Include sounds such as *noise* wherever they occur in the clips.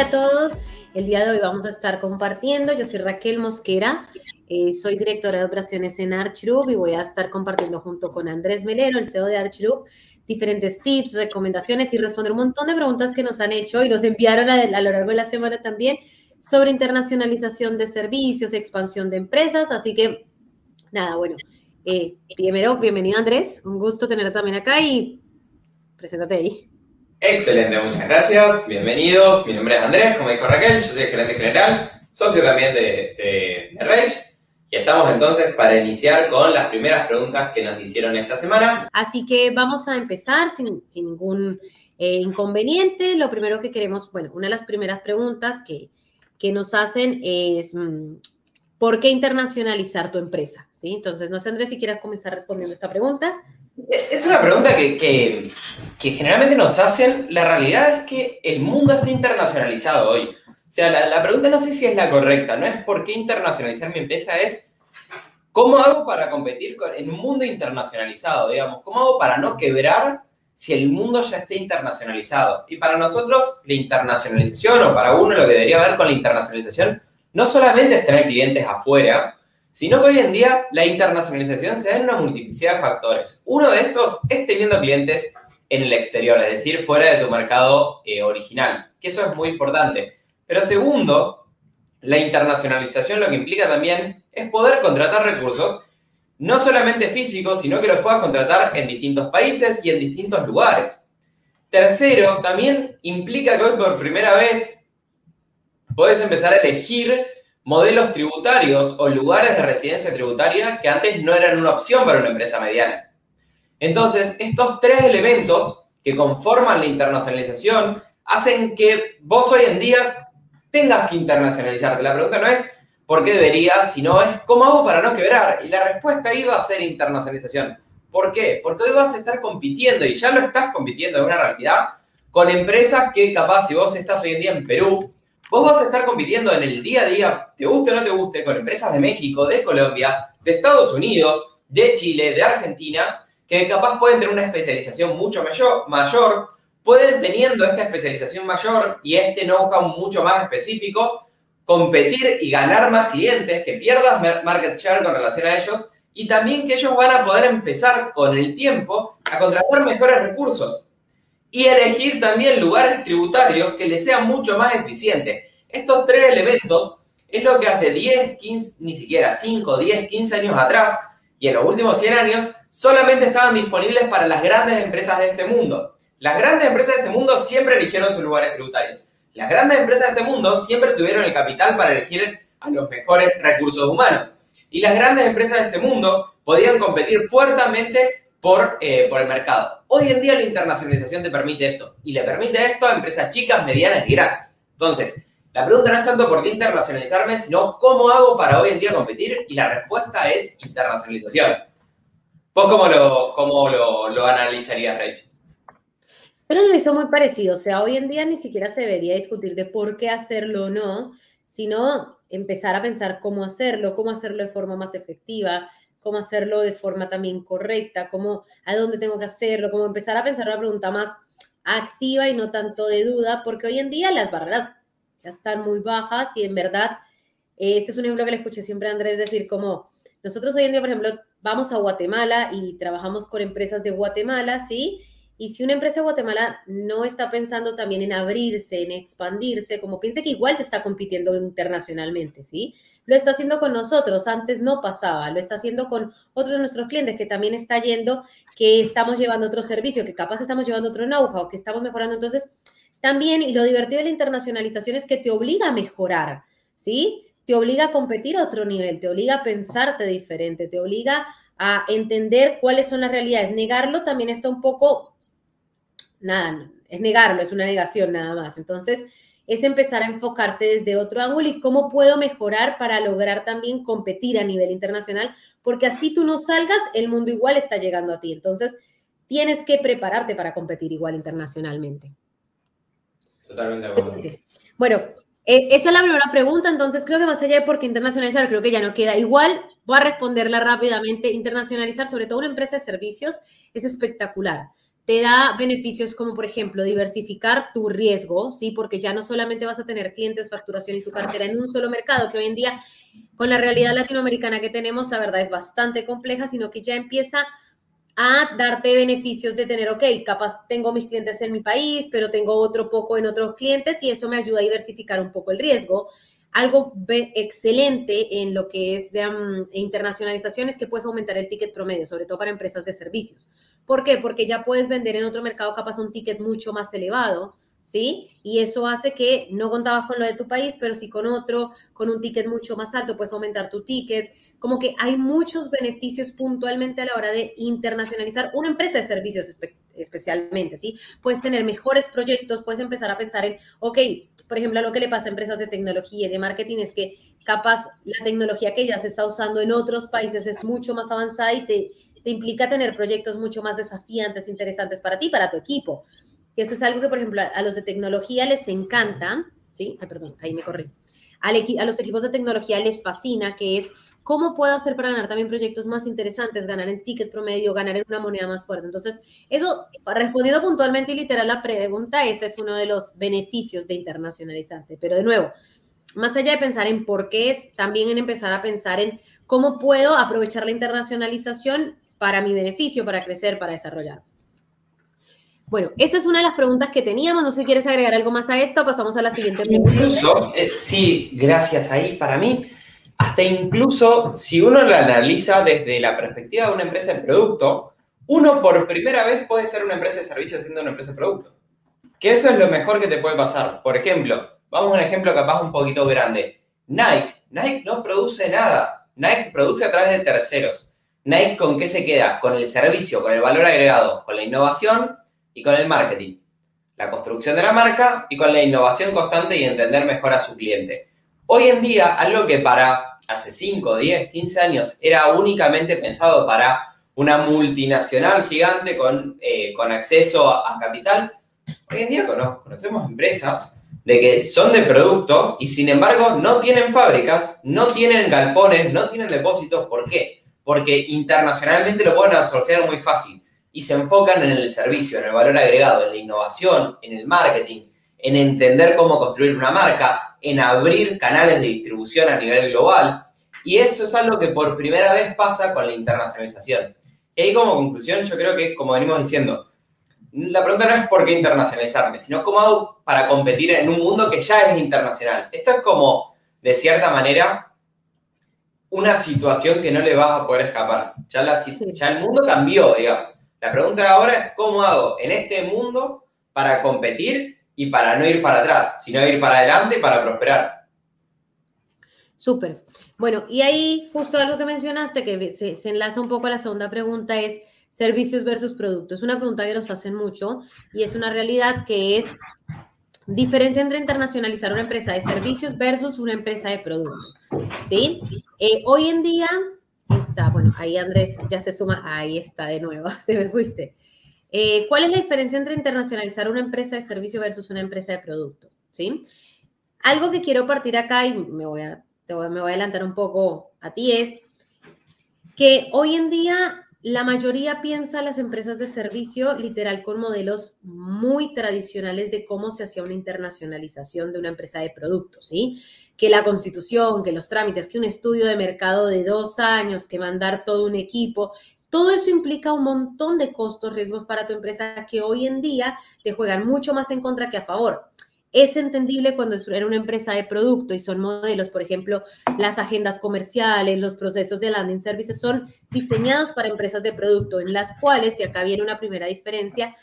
Hola a todos. El día de hoy vamos a estar compartiendo. Yo soy Raquel Mosquera, eh, soy directora de operaciones en Archroop y voy a estar compartiendo junto con Andrés Melero, el CEO de Archroop, diferentes tips, recomendaciones y responder un montón de preguntas que nos han hecho y nos enviaron a, a lo largo de la semana también sobre internacionalización de servicios, expansión de empresas. Así que, nada, bueno, eh, primero, bienvenido Andrés, un gusto tenerte también acá y preséntate ahí. Excelente, muchas gracias. Bienvenidos. Mi nombre es Andrés, como dijo Raquel, yo soy el gerente general, socio también de, de, Y estamos entonces para iniciar con las primeras preguntas que nos hicieron esta semana. Así que vamos a empezar sin, ningún eh, inconveniente. Lo primero que queremos, bueno, una de las primeras preguntas que, que nos hacen es, mm, ¿por qué internacionalizar tu empresa? ¿Sí? Entonces, no sé, Andrés, si quieras comenzar respondiendo esta pregunta. Es una pregunta que, generalmente nos hacen. La realidad es que el mundo está internacionalizado hoy. O sea, la, pregunta no sé si es la correcta, no es por qué internacionalizar mi empresa, es cómo hago para competir con, en un mundo internacionalizado, digamos, cómo hago para no quebrar si el mundo ya está internacionalizado. Y para nosotros, la internacionalización, o para uno lo que debería ver con la internacionalización, no solamente es tener clientes afuera, sino que hoy en día la internacionalización se da en una multiplicidad de factores. Uno de estos es teniendo clientes en el exterior, es decir, fuera de tu mercado eh, original, que eso es muy importante. Pero segundo, la internacionalización lo que implica también es poder contratar recursos, no solamente físicos, sino que los puedas contratar en distintos países y en distintos lugares. Tercero, también implica que hoy por primera vez puedes empezar a elegir modelos tributarios o lugares de residencia tributaria que antes no eran una opción para una empresa mediana. Entonces, estos tres elementos que conforman la internacionalización hacen que vos hoy en día tengas que internacionalizarte. La pregunta no es por qué debería, sino es cómo hago para no quebrar. Y la respuesta iba a ser internacionalización. ¿Por qué? Porque hoy vas a estar compitiendo, y ya lo estás compitiendo en una realidad, con empresas que capaz, si vos estás hoy en día en Perú, Vos vas a estar compitiendo en el día a día, te guste o no te guste, con empresas de México, de Colombia, de Estados Unidos, de Chile, de Argentina, que capaz pueden tener una especialización mucho mayor, mayor pueden teniendo esta especialización mayor y este know-how mucho más específico, competir y ganar más clientes, que pierdas market share con relación a ellos y también que ellos van a poder empezar con el tiempo a contratar mejores recursos y elegir también lugares tributarios que les sean mucho más eficientes. Estos tres elementos es lo que hace 10, 15, ni siquiera 5, 10, 15 años atrás y en los últimos 100 años solamente estaban disponibles para las grandes empresas de este mundo. Las grandes empresas de este mundo siempre eligieron sus lugares tributarios. Las grandes empresas de este mundo siempre tuvieron el capital para elegir a los mejores recursos humanos. Y las grandes empresas de este mundo podían competir fuertemente por, eh, por el mercado. Hoy en día la internacionalización te permite esto y le permite esto a empresas chicas, medianas y grandes. Entonces, la pregunta no es tanto por qué internacionalizarme, sino cómo hago para hoy en día competir y la respuesta es internacionalización. ¿Vos cómo lo, cómo lo, lo analizarías, Rachel? Pero lo hizo muy parecido, o sea, hoy en día ni siquiera se debería discutir de por qué hacerlo o no, sino empezar a pensar cómo hacerlo, cómo hacerlo de forma más efectiva, cómo hacerlo de forma también correcta, cómo, a dónde tengo que hacerlo, cómo empezar a pensar una pregunta más activa y no tanto de duda, porque hoy en día las barreras ya están muy bajas y en verdad, eh, este es un ejemplo que le escuché siempre a Andrés decir, como nosotros hoy en día, por ejemplo, vamos a Guatemala y trabajamos con empresas de Guatemala, ¿sí? Y si una empresa de Guatemala no está pensando también en abrirse, en expandirse, como piense que igual se está compitiendo internacionalmente, ¿sí? Lo está haciendo con nosotros, antes no pasaba, lo está haciendo con otros de nuestros clientes que también está yendo, que estamos llevando otro servicio, que capaz estamos llevando otro know-how, que estamos mejorando. Entonces, también, y lo divertido de la internacionalización es que te obliga a mejorar, ¿sí? Te obliga a competir a otro nivel, te obliga a pensarte diferente, te obliga a entender cuáles son las realidades. Negarlo también está un poco, nada, es negarlo, es una negación nada más. Entonces, es empezar a enfocarse desde otro ángulo y cómo puedo mejorar para lograr también competir a nivel internacional, porque así tú no salgas, el mundo igual está llegando a ti. Entonces, tienes que prepararte para competir igual internacionalmente. Totalmente de acuerdo. Bueno, eh, esa es la primera pregunta, entonces creo que más allá de por qué internacionalizar, creo que ya no queda. Igual voy a responderla rápidamente. Internacionalizar, sobre todo una empresa de servicios, es espectacular te da beneficios como, por ejemplo, diversificar tu riesgo, ¿sí? Porque ya no solamente vas a tener clientes, facturación y tu cartera en un solo mercado, que hoy en día, con la realidad latinoamericana que tenemos, la verdad es bastante compleja, sino que ya empieza a darte beneficios de tener, ok, capaz tengo mis clientes en mi país, pero tengo otro poco en otros clientes y eso me ayuda a diversificar un poco el riesgo. Algo excelente en lo que es de internacionalización es que puedes aumentar el ticket promedio, sobre todo para empresas de servicios. ¿Por qué? Porque ya puedes vender en otro mercado capaz un ticket mucho más elevado, ¿sí? Y eso hace que no contabas con lo de tu país, pero sí con otro, con un ticket mucho más alto, puedes aumentar tu ticket. Como que hay muchos beneficios puntualmente a la hora de internacionalizar una empresa de servicios especialmente, ¿sí? Puedes tener mejores proyectos, puedes empezar a pensar en, ok, por ejemplo, lo que le pasa a empresas de tecnología y de marketing es que capaz la tecnología que ya se está usando en otros países es mucho más avanzada y te, te implica tener proyectos mucho más desafiantes, interesantes para ti, para tu equipo. Eso es algo que, por ejemplo, a los de tecnología les encanta, ¿sí? Ay, perdón, ahí me corrí. a los equipos de tecnología les fascina, que es ¿Cómo puedo hacer para ganar también proyectos más interesantes, ganar en ticket promedio, ganar en una moneda más fuerte? Entonces, eso, respondiendo puntualmente y literal la pregunta, ese es uno de los beneficios de internacionalizarte. Pero de nuevo, más allá de pensar en por qué es, también en empezar a pensar en cómo puedo aprovechar la internacionalización para mi beneficio, para crecer, para desarrollar. Bueno, esa es una de las preguntas que teníamos. No sé si quieres agregar algo más a esto, pasamos a la siguiente pregunta. Incluso, eh, sí, gracias ahí. Para mí, hasta incluso si uno lo analiza desde la perspectiva de una empresa de producto, uno por primera vez puede ser una empresa de servicio siendo una empresa de producto. Que eso es lo mejor que te puede pasar. Por ejemplo, vamos a un ejemplo capaz un poquito grande. Nike. Nike no produce nada. Nike produce a través de terceros. Nike con qué se queda? Con el servicio, con el valor agregado, con la innovación y con el marketing. La construcción de la marca y con la innovación constante y entender mejor a su cliente. Hoy en día, algo que para hace 5, 10, 15 años era únicamente pensado para una multinacional gigante con, eh, con acceso a, capital, hoy en día conocemos empresas de que son de producto y sin embargo no tienen fábricas, no tienen galpones, no tienen depósitos. ¿Por qué? Porque internacionalmente lo pueden absorber muy fácil y se enfocan en el servicio, en el valor agregado, en la innovación, en el marketing, en entender cómo construir una marca, en abrir canales de distribución a nivel global. Y eso es algo que por primera vez pasa con la internacionalización. Y ahí como conclusión, yo creo que, como venimos diciendo, la pregunta no es por qué internacionalizarme, sino cómo hago para competir en un mundo que ya es internacional. Esto es como, de cierta manera, una situación que no le vas a poder escapar. Ya, la, ya el mundo cambió, digamos. La pregunta ahora es cómo hago en este mundo para competir y para no ir para atrás, sino ir para adelante para prosperar. Súper. Bueno, y ahí justo algo que mencionaste que se, enlaza un poco a la segunda pregunta es servicios versus productos. Una pregunta que nos hacen mucho y es una realidad que es diferencia entre internacionalizar una empresa de servicios versus una empresa de productos. ¿Sí? Eh, hoy en día está, bueno, ahí Andrés ya se suma, ahí está de nuevo, *laughs* te me fuiste. Eh, ¿Cuál es la diferencia entre internacionalizar una empresa de servicio versus una empresa de producto? ¿Sí? Algo que quiero partir acá y me voy a, me voy a adelantar un poco a ti es que hoy en día la mayoría piensa las empresas de servicio literal con modelos muy tradicionales de cómo se hacía una internacionalización de una empresa de productos, ¿sí? Que la constitución, que los trámites, que un estudio de mercado de dos años, que mandar todo un equipo, todo eso implica un montón de costos, riesgos para tu empresa que hoy en día te juegan mucho más en contra que a favor. Es entendible cuando era una empresa de producto y son modelos, por ejemplo, las agendas comerciales, los procesos de landing services son diseñados para empresas de producto, en las cuales, y acá viene una primera diferencia,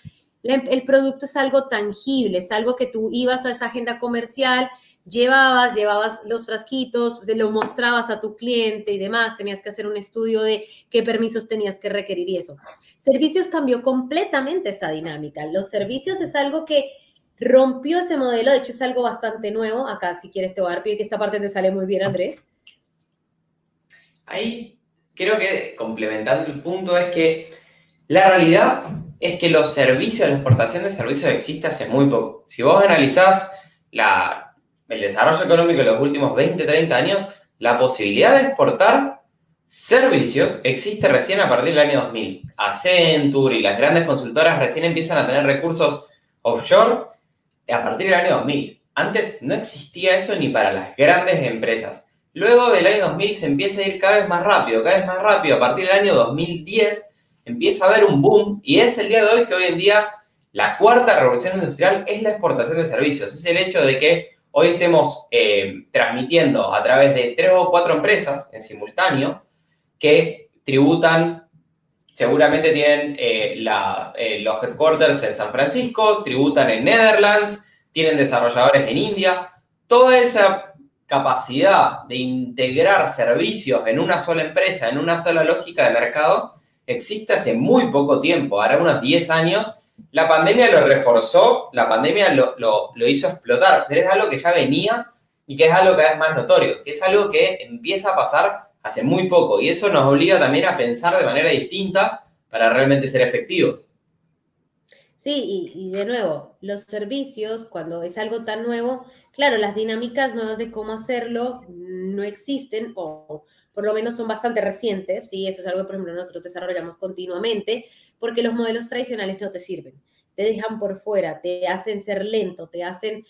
el producto es algo tangible, es algo que tú ibas a esa agenda comercial llevabas, llevabas los frasquitos, lo mostrabas a tu cliente y demás, tenías que hacer un estudio de qué permisos tenías que requerir y eso. Servicios cambió completamente esa dinámica. Los servicios es algo que rompió ese modelo, de hecho es algo bastante nuevo. Acá, si quieres, te voy a dar pie, que esta parte te sale muy bien, Andrés. Ahí creo que complementando el punto es que la realidad es que los servicios, la exportación de servicios existe hace muy poco. Si vos analizás la, el desarrollo económico de los últimos 20, 30 años, la posibilidad de exportar Servicios existe recién a partir del año 2000. Accenture y las grandes consultoras recién empiezan a tener recursos offshore a partir del año 2000. Antes no existía eso ni para las grandes empresas. Luego del año 2000 se empieza a ir cada vez más rápido, cada vez más rápido. A partir del año 2010 empieza a haber un boom y es el día de hoy que hoy en día la cuarta revolución industrial es la exportación de servicios. Es el hecho de que hoy estemos eh, transmitiendo a través de tres o cuatro empresas en simultáneo que tributan, seguramente tienen eh, eh, los headquarters en San Francisco, tributan en Netherlands, tienen desarrolladores en India. Toda esa capacidad de integrar servicios en una sola empresa, en una sola lógica de mercado, existe hace muy poco tiempo, ahora unos 10 años. La pandemia lo reforzó, la pandemia lo, lo hizo explotar, pero es algo que ya venía y que es algo cada vez más notorio, que es algo que empieza a pasar hace muy poco y eso nos obliga también a pensar de manera distinta para realmente ser efectivos. Sí, y, de nuevo, los servicios, cuando es algo tan nuevo, claro, las dinámicas nuevas de cómo hacerlo no existen o por lo menos son bastante recientes, ¿sí? Eso es algo que, por ejemplo, nosotros desarrollamos continuamente, porque los modelos tradicionales no te sirven, te dejan por fuera, te hacen ser lento, te hacen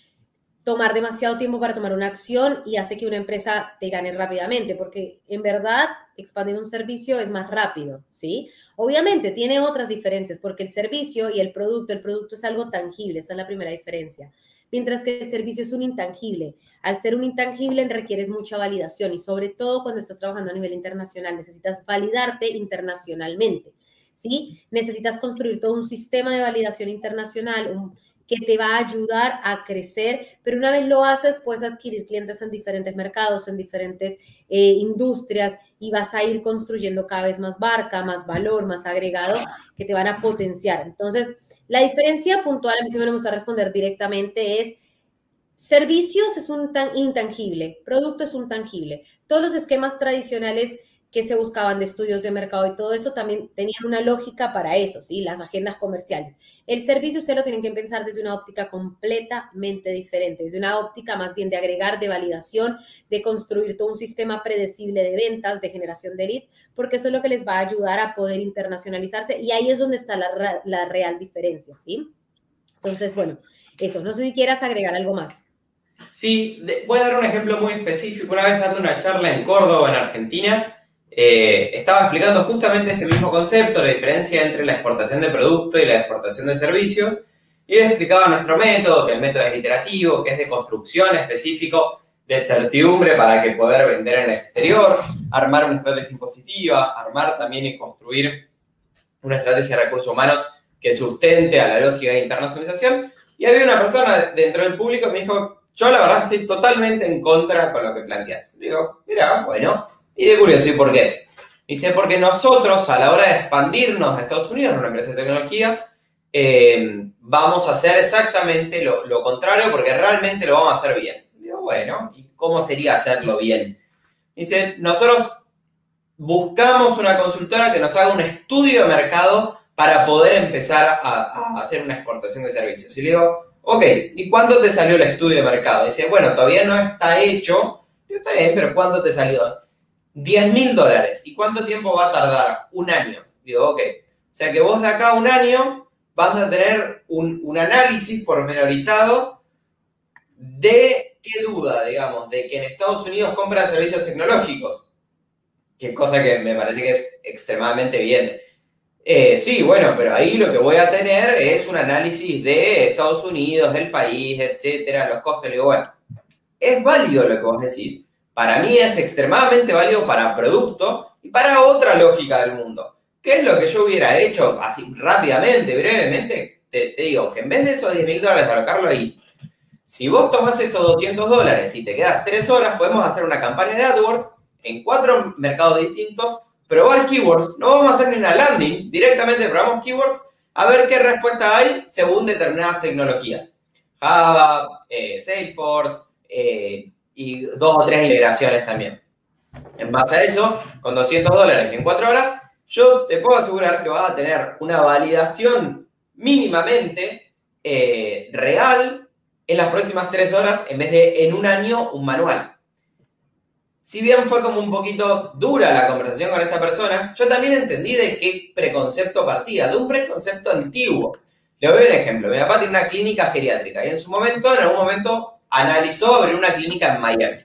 tomar demasiado tiempo para tomar una acción y hace que una empresa te gane rápidamente, porque en verdad expandir un servicio es más rápido, ¿sí? Obviamente tiene otras diferencias, porque el servicio y el producto, el producto es algo tangible, esa es la primera diferencia. Mientras que el servicio es un intangible. Al ser un intangible requieres mucha validación y sobre todo cuando estás trabajando a nivel internacional, necesitas validarte internacionalmente. ¿Sí? Necesitas construir todo un sistema de validación internacional, que te va a ayudar a crecer, pero una vez lo haces, puedes adquirir clientes en diferentes mercados, en diferentes eh, industrias y vas a ir construyendo cada vez más barca, más valor, más agregado que te van a potenciar. Entonces, la diferencia puntual, a mí sí me gusta responder directamente, es servicios es un tan intangible, producto es un tangible. Todos los esquemas tradicionales que se buscaban de estudios de mercado y todo eso también tenían una lógica para eso, ¿sí? Las agendas comerciales. El servicio usted lo tienen que pensar desde una óptica completamente diferente, desde una óptica más bien de agregar, de validación, de construir todo un sistema predecible de ventas, de generación de leads, porque eso es lo que les va a ayudar a poder internacionalizarse y ahí es donde está la, la real diferencia, ¿sí? Entonces, bueno, eso, no sé si quieras agregar algo más. Sí, voy a dar un ejemplo muy específico. Una vez dando una charla en Córdoba, en Argentina, eh, estaba explicando justamente este mismo concepto, la diferencia entre la exportación de producto y la exportación de servicios, y les explicaba nuestro método, que el método es iterativo, que es de construcción específico, de certidumbre para que poder vender en el exterior, armar una estrategia impositiva, armar también y construir una estrategia de recursos humanos que sustente a la lógica de internacionalización. Y había una persona dentro del público que me dijo, yo la verdad estoy totalmente en contra con lo que planteas. Digo, mira, bueno, y de curioso, ¿y por qué? Dice, porque nosotros a la hora de expandirnos a Estados Unidos, una empresa de tecnología, eh, vamos a hacer exactamente lo, contrario porque realmente lo vamos a hacer bien. Digo, bueno, ¿y cómo sería hacerlo bien? Dice, nosotros buscamos una consultora que nos haga un estudio de mercado para poder empezar a, hacer una exportación de servicios. Y le digo, ok, ¿y cuándo te salió el estudio de mercado? Dice, bueno, todavía no está hecho. Digo, está bien, pero ¿cuándo te salió? 10 mil dólares. ¿Y cuánto tiempo va a tardar? Un año. Digo, ok. O sea que vos de acá un año vas a tener un, un análisis pormenorizado de qué duda, digamos, de que en Estados Unidos compran servicios tecnológicos. Que cosa que me parece que es extremadamente bien. Eh, sí, bueno, pero ahí lo que voy a tener es un análisis de Estados Unidos, del país, etcétera, los costos. Digo, bueno, es válido lo que vos decís, para mí es extremadamente válido para producto y para otra lógica del mundo. ¿Qué es lo que yo hubiera hecho así rápidamente, brevemente? Te, digo que en vez de esos 10 mil dólares alocarlo ahí, si vos tomás estos 200 dólares y te quedas 3 horas, podemos hacer una campaña de AdWords en cuatro mercados distintos, probar keywords. No vamos a hacer ni una landing, directamente probamos keywords a ver qué respuesta hay según determinadas tecnologías. Java, eh, Salesforce, eh, y dos o tres integraciones también. En base a eso, con 200 dólares en cuatro horas, yo te puedo asegurar que vas a tener una validación mínimamente eh, real en las próximas tres horas en vez de en un año un manual. si bien fue como un poquito dura la conversación con esta persona, yo también entendí de qué preconcepto partía, de un preconcepto antiguo. Le doy un ejemplo. Mi papá tiene una clínica geriátrica y en su momento, en algún momento, analizó abrir una clínica en Miami.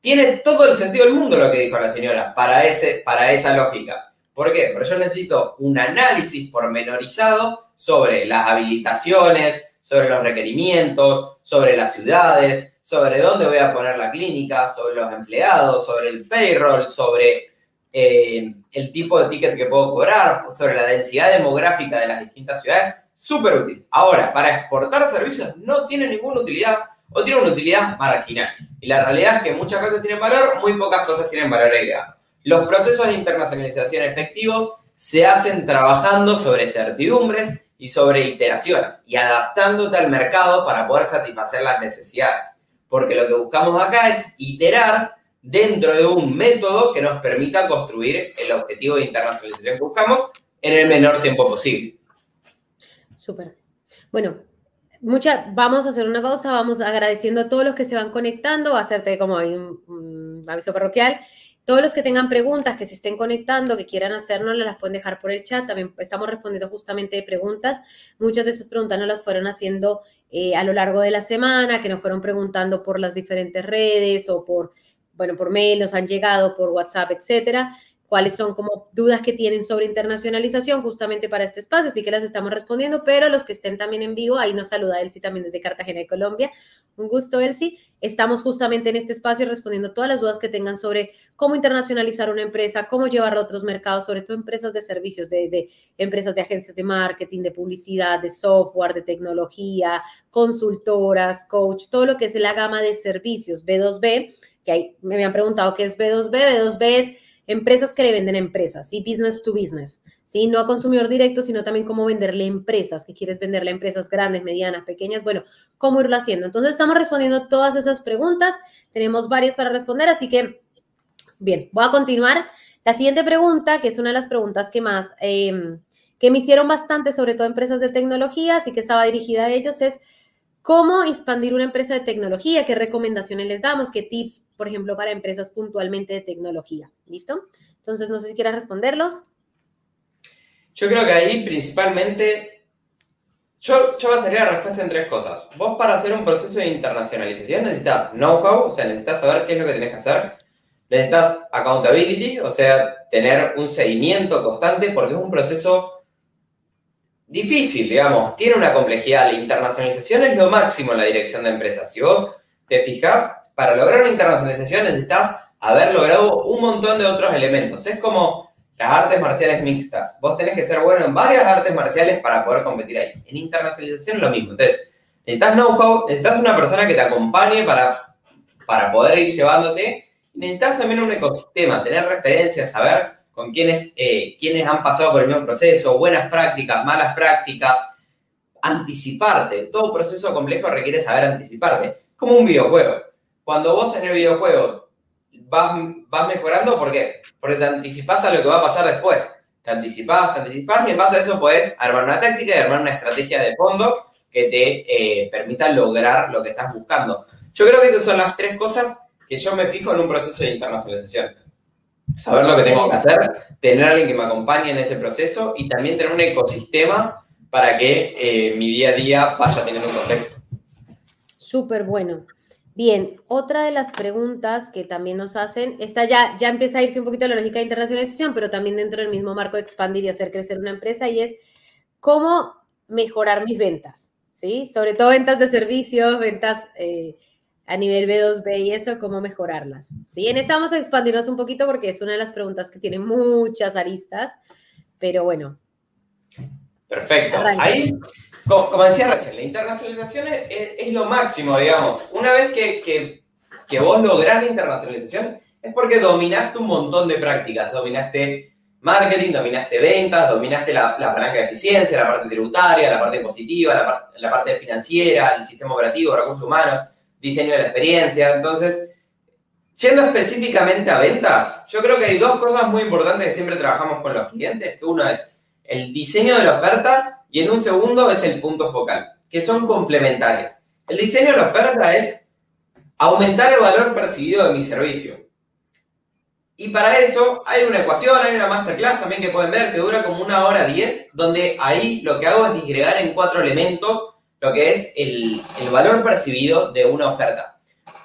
Tiene todo el sentido del mundo lo que dijo la señora para, ese, para esa lógica. ¿Por qué? Porque yo necesito un análisis pormenorizado sobre las habilitaciones, sobre los requerimientos, sobre las ciudades, sobre dónde voy a poner la clínica, sobre los empleados, sobre el payroll, sobre eh, el tipo de ticket que puedo cobrar, sobre la densidad demográfica de las distintas ciudades. Súper útil. Ahora, para exportar servicios no tiene ninguna utilidad o tiene una utilidad marginal. Y la realidad es que muchas cosas tienen valor, muy pocas cosas tienen valor agregado. Los procesos de internacionalización efectivos se hacen trabajando sobre certidumbres y sobre iteraciones y adaptándote al mercado para poder satisfacer las necesidades. Porque lo que buscamos acá es iterar dentro de un método que nos permita construir el objetivo de internacionalización que buscamos en el menor tiempo posible. Súper. Bueno, mucha, vamos a hacer una pausa, vamos agradeciendo a todos los que se van conectando, a hacerte como un aviso parroquial. Todos los que tengan preguntas, que se estén conectando, que quieran hacernos, las pueden dejar por el chat. También estamos respondiendo justamente de preguntas. Muchas de esas preguntas nos las fueron haciendo eh, a lo largo de la semana, que nos fueron preguntando por las diferentes redes o por, bueno, por mail, nos han llegado por WhatsApp, etcétera cuáles son como dudas que tienen sobre internacionalización justamente para este espacio, así que las estamos respondiendo, pero los que estén también en vivo, ahí nos saluda Elsie también desde Cartagena de Colombia. Un gusto, Elsie. Estamos justamente en este espacio respondiendo todas las dudas que tengan sobre cómo internacionalizar una empresa, cómo llevarla a otros mercados, sobre todo empresas de servicios, de, de empresas de agencias de marketing, de publicidad, de software, de tecnología, consultoras, coach, todo lo que es la gama de servicios B2B, que ahí me habían preguntado qué es B2B. B2B es empresas que le venden a empresas, ¿sí? Business to business, ¿sí? No a consumidor directo, sino también cómo venderle empresas, que quieres venderle empresas grandes, medianas, pequeñas, bueno, cómo irlo haciendo. Entonces, estamos respondiendo todas esas preguntas, tenemos varias para responder, así que, bien, voy a continuar. La siguiente pregunta, que es una de las preguntas que más, em, que me hicieron bastante, sobre todo empresas de tecnología, así que estaba dirigida a ellos, es ¿Cómo expandir una empresa de tecnología? ¿Qué recomendaciones les damos? ¿Qué tips, por ejemplo, para empresas puntualmente de tecnología? ¿Listo? Entonces, no sé si quieras responderlo. Yo creo que ahí principalmente, yo, yo basaría la respuesta en tres cosas. Vos para hacer un proceso de internacionalización necesitas know-how, o sea, necesitas saber qué es lo que tenés que hacer. Necesitas accountability, o sea, tener un seguimiento constante porque es un proceso difícil, digamos, tiene una complejidad. La internacionalización es lo máximo en la dirección de empresas. Si vos te fijas, para lograr una internacionalización necesitas haber logrado un montón de otros elementos. Es como las artes marciales mixtas. Vos tenés que ser bueno en varias artes marciales para poder competir ahí. En internacionalización lo mismo. Entonces, necesitas know-how, necesitas una persona que te acompañe para, para poder ir llevándote. Necesitas también un ecosistema, tener referencias, saber con quienes, eh, quienes han pasado por el mismo proceso, buenas prácticas, malas prácticas, anticiparte. Todo proceso complejo requiere saber anticiparte. Como un videojuego. Cuando vos en el videojuego vas, vas mejorando, ¿por qué? Porque te anticipas a lo que va a pasar después. Te anticipas, te anticipas y en base a eso puedes armar una táctica y armar una estrategia de fondo que te eh, permita lograr lo que estás buscando. Yo creo que esas son las tres cosas que yo me fijo en un proceso de internacionalización saber lo que tengo que hacer, tener a alguien que me acompañe en ese proceso y también tener un ecosistema para que eh, mi día a día vaya teniendo un contexto. Súper bueno. Bien, otra de las preguntas que también nos hacen, esta ya, ya empieza a irse un poquito a la lógica de internacionalización, pero también dentro del mismo marco de expandir y hacer crecer una empresa, y es cómo mejorar mis ventas, ¿sí? Sobre todo ventas de servicios, ventas eh, a nivel B2B y eso, cómo mejorarlas. ¿Sí? En esta vamos a expandirnos un poquito porque es una de las preguntas que tiene muchas aristas, pero bueno. Perfecto. Ahí, como, decía recién, la internacionalización es, lo máximo, digamos. Una vez que, que, vos lográs la internacionalización, es porque dominaste un montón de prácticas. Dominaste marketing, dominaste ventas, dominaste la, palanca de eficiencia, la parte tributaria, la parte positiva, la, la parte financiera, el sistema operativo, recursos humanos diseño de la experiencia. Entonces, yendo específicamente a ventas, yo creo que hay dos cosas muy importantes que siempre trabajamos con los clientes, que uno es el diseño de la oferta y en un segundo es el punto focal, que son complementarias. El diseño de la oferta es aumentar el valor percibido de mi servicio. Y para eso hay una ecuación, hay una masterclass también que pueden ver que dura como una hora diez, donde ahí lo que hago es disgregar en cuatro elementos lo que es el, el valor percibido de una oferta.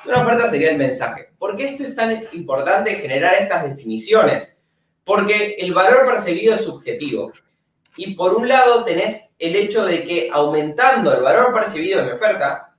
Una oferta sería el mensaje. ¿Por qué esto es tan importante generar estas definiciones? Porque el valor percibido es subjetivo. Y por un lado tenés el hecho de que aumentando el valor percibido de mi oferta,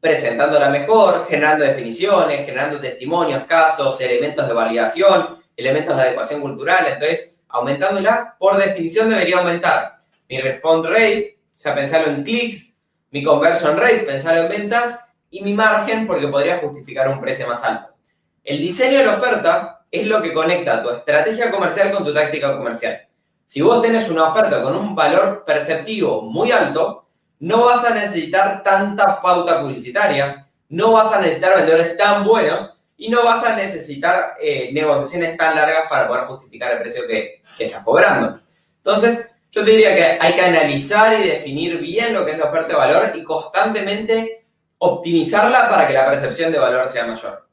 presentándola mejor, generando definiciones, generando testimonios, casos, elementos de validación, elementos de adecuación cultural, entonces aumentándola, por definición debería aumentar mi response rate, sea, pensarlo en clics, mi conversion rate, pensarlo en ventas, y mi margen porque podría justificar un precio más alto. El diseño de la oferta es lo que conecta tu estrategia comercial con tu táctica comercial. Si vos tenés una oferta con un valor perceptivo muy alto, no vas a necesitar tanta pauta publicitaria, no vas a necesitar vendedores tan buenos y no vas a necesitar eh, negociaciones tan largas para poder justificar el precio que, que estás cobrando. Entonces, yo te diría que hay que analizar y definir bien lo que es la oferta de valor y constantemente optimizarla para que la percepción de valor sea mayor.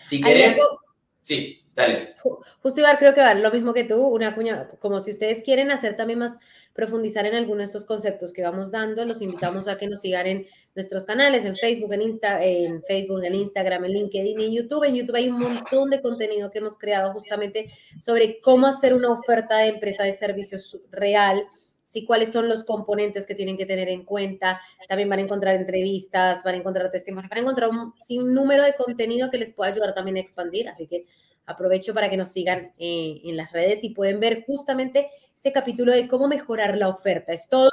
Si querés... Sí, dale. Justo Ibar, creo que va lo mismo que tú, una cuña, como si ustedes quieren hacer también más, profundizar en algunos de estos conceptos que vamos dando, los invitamos a que nos sigan en nuestros canales, en Facebook, en, Insta, en Facebook, en Instagram, en LinkedIn y en YouTube. En YouTube hay un montón de contenido que hemos creado justamente sobre cómo hacer una oferta de empresa de servicios real, sí, cuáles son los componentes que tienen que tener en cuenta. También van a encontrar entrevistas, van a encontrar testimonios, van a encontrar un, número de contenido que les pueda ayudar también a expandir. Así que aprovecho para que nos sigan eh, en las redes y pueden ver justamente este capítulo de cómo mejorar la oferta. Es todo